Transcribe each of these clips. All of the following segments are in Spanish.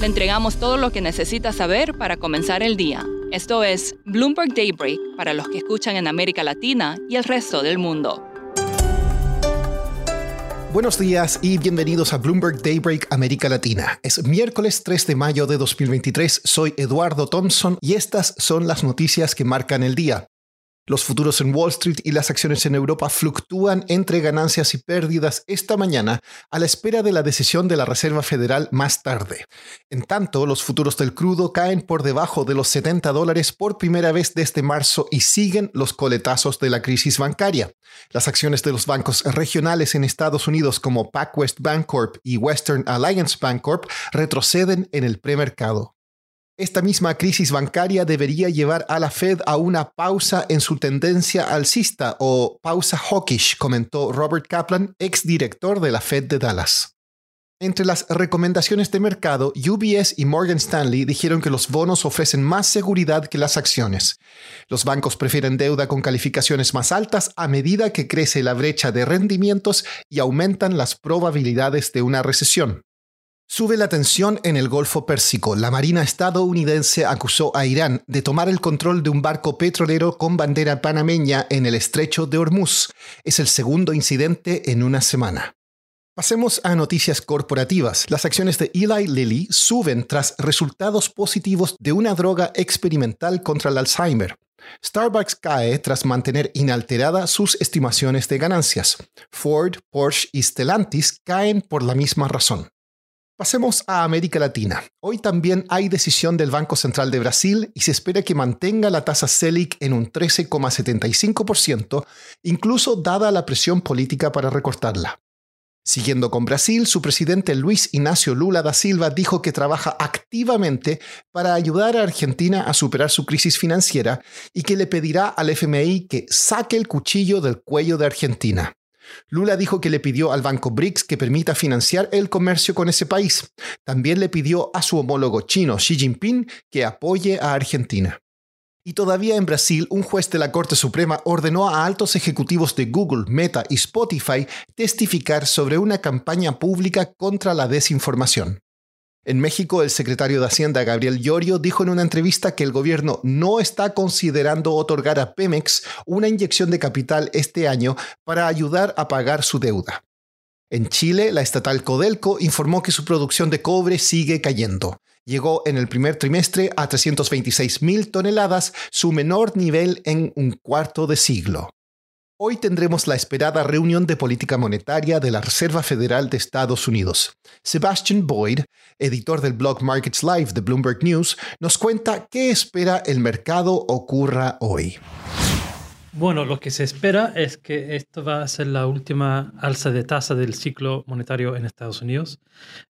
Le entregamos todo lo que necesita saber para comenzar el día. Esto es Bloomberg Daybreak para los que escuchan en América Latina y el resto del mundo. Buenos días y bienvenidos a Bloomberg Daybreak América Latina. Es miércoles 3 de mayo de 2023. Soy Eduardo Thompson y estas son las noticias que marcan el día. Los futuros en Wall Street y las acciones en Europa fluctúan entre ganancias y pérdidas esta mañana a la espera de la decisión de la Reserva Federal más tarde. En tanto, los futuros del crudo caen por debajo de los 70 dólares por primera vez desde marzo y siguen los coletazos de la crisis bancaria. Las acciones de los bancos regionales en Estados Unidos como PacWest Bancorp y Western Alliance Bancorp retroceden en el premercado. Esta misma crisis bancaria debería llevar a la Fed a una pausa en su tendencia alcista o pausa hawkish, comentó Robert Kaplan, exdirector de la Fed de Dallas. Entre las recomendaciones de mercado, UBS y Morgan Stanley dijeron que los bonos ofrecen más seguridad que las acciones. Los bancos prefieren deuda con calificaciones más altas a medida que crece la brecha de rendimientos y aumentan las probabilidades de una recesión. Sube la tensión en el Golfo Pérsico. La Marina estadounidense acusó a Irán de tomar el control de un barco petrolero con bandera panameña en el estrecho de Hormuz. Es el segundo incidente en una semana. Pasemos a noticias corporativas. Las acciones de Eli Lilly suben tras resultados positivos de una droga experimental contra el Alzheimer. Starbucks cae tras mantener inalterada sus estimaciones de ganancias. Ford, Porsche y Stellantis caen por la misma razón. Pasemos a América Latina. Hoy también hay decisión del Banco Central de Brasil y se espera que mantenga la tasa Selic en un 13,75%, incluso dada la presión política para recortarla. Siguiendo con Brasil, su presidente Luis Ignacio Lula da Silva dijo que trabaja activamente para ayudar a Argentina a superar su crisis financiera y que le pedirá al FMI que saque el cuchillo del cuello de Argentina. Lula dijo que le pidió al banco BRICS que permita financiar el comercio con ese país. También le pidió a su homólogo chino Xi Jinping que apoye a Argentina. Y todavía en Brasil, un juez de la Corte Suprema ordenó a altos ejecutivos de Google, Meta y Spotify testificar sobre una campaña pública contra la desinformación. En México, el secretario de Hacienda, Gabriel Llorio, dijo en una entrevista que el gobierno no está considerando otorgar a Pemex una inyección de capital este año para ayudar a pagar su deuda. En Chile, la estatal Codelco informó que su producción de cobre sigue cayendo. Llegó en el primer trimestre a 326 mil toneladas, su menor nivel en un cuarto de siglo. Hoy tendremos la esperada reunión de política monetaria de la Reserva Federal de Estados Unidos. Sebastian Boyd, editor del blog Markets Live de Bloomberg News, nos cuenta qué espera el mercado ocurra hoy. Bueno, lo que se espera es que esto va a ser la última alza de tasa del ciclo monetario en Estados Unidos.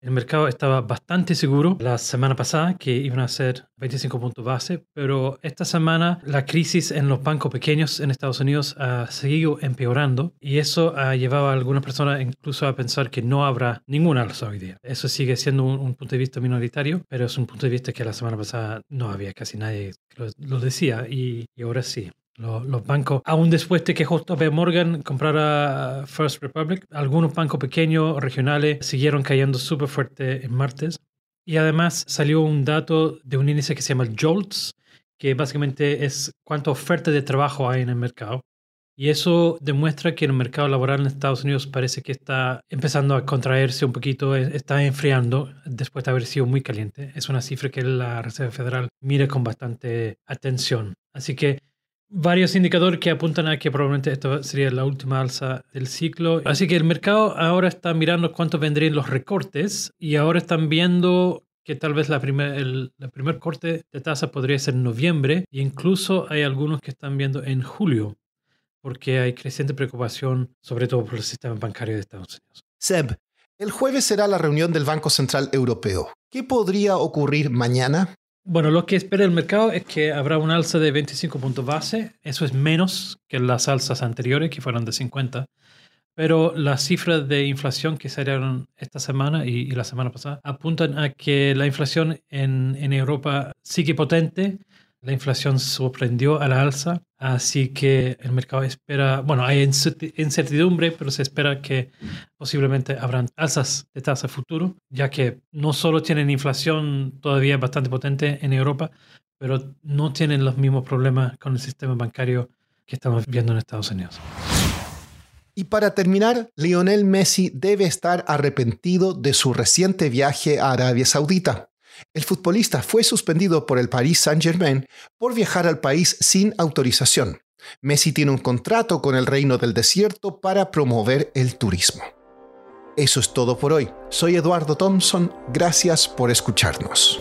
El mercado estaba bastante seguro la semana pasada que iban a ser 25 puntos base, pero esta semana la crisis en los bancos pequeños en Estados Unidos ha seguido empeorando y eso ha llevado a algunas personas incluso a pensar que no habrá ninguna alza hoy día. Eso sigue siendo un, punto de vista minoritario, pero es un punto de vista que la semana pasada no había casi nadie que lo, decía y ahora sí los, bancos, aún después de que JP Morgan comprara First Republic, algunos bancos pequeños, regionales, siguieron cayendo súper fuerte en martes. Y además salió un dato de un índice que se llama JOLTS, que básicamente es cuánta oferta de trabajo hay en el mercado. Y eso demuestra que el mercado laboral en Estados Unidos parece que está empezando a contraerse un poquito, está enfriando después de haber sido muy caliente. Es una cifra que la Reserva Federal mira con bastante atención. Así que varios indicadores que apuntan a que probablemente esta sería la última alza del ciclo. Así que el mercado ahora está mirando cuánto vendrían los recortes y ahora están viendo que tal vez la primer, el primer corte de tasa podría ser en noviembre e incluso hay algunos que están viendo en julio porque hay creciente preocupación sobre todo por el sistema bancario de Estados Unidos. Seb, El jueves será la reunión del Banco Central Europeo. ¿Qué podría ocurrir mañana? Bueno, lo que espera el mercado es que habrá un alza de 25 puntos base. Eso es menos que las alzas anteriores, que fueron de 50. Pero las cifras de inflación que salieron esta semana y, la semana pasada apuntan a que la inflación en, en Europa sigue potente la inflación sorprendió a la alza, así que el mercado espera, bueno, hay incertidumbre, pero se espera que posiblemente habrán alzas de tasa futuro, ya que no solo tienen inflación todavía bastante potente en Europa, pero no tienen los mismos problemas con el sistema bancario que estamos viendo en Estados Unidos. Y para terminar, Lionel Messi debe estar arrepentido de su reciente viaje a Arabia Saudita. El futbolista fue suspendido por el Paris Saint-Germain por viajar al país sin autorización. Messi tiene un contrato con el Reino del Desierto para promover el turismo. Eso es todo por hoy. Soy Eduardo Thompson. Gracias por escucharnos.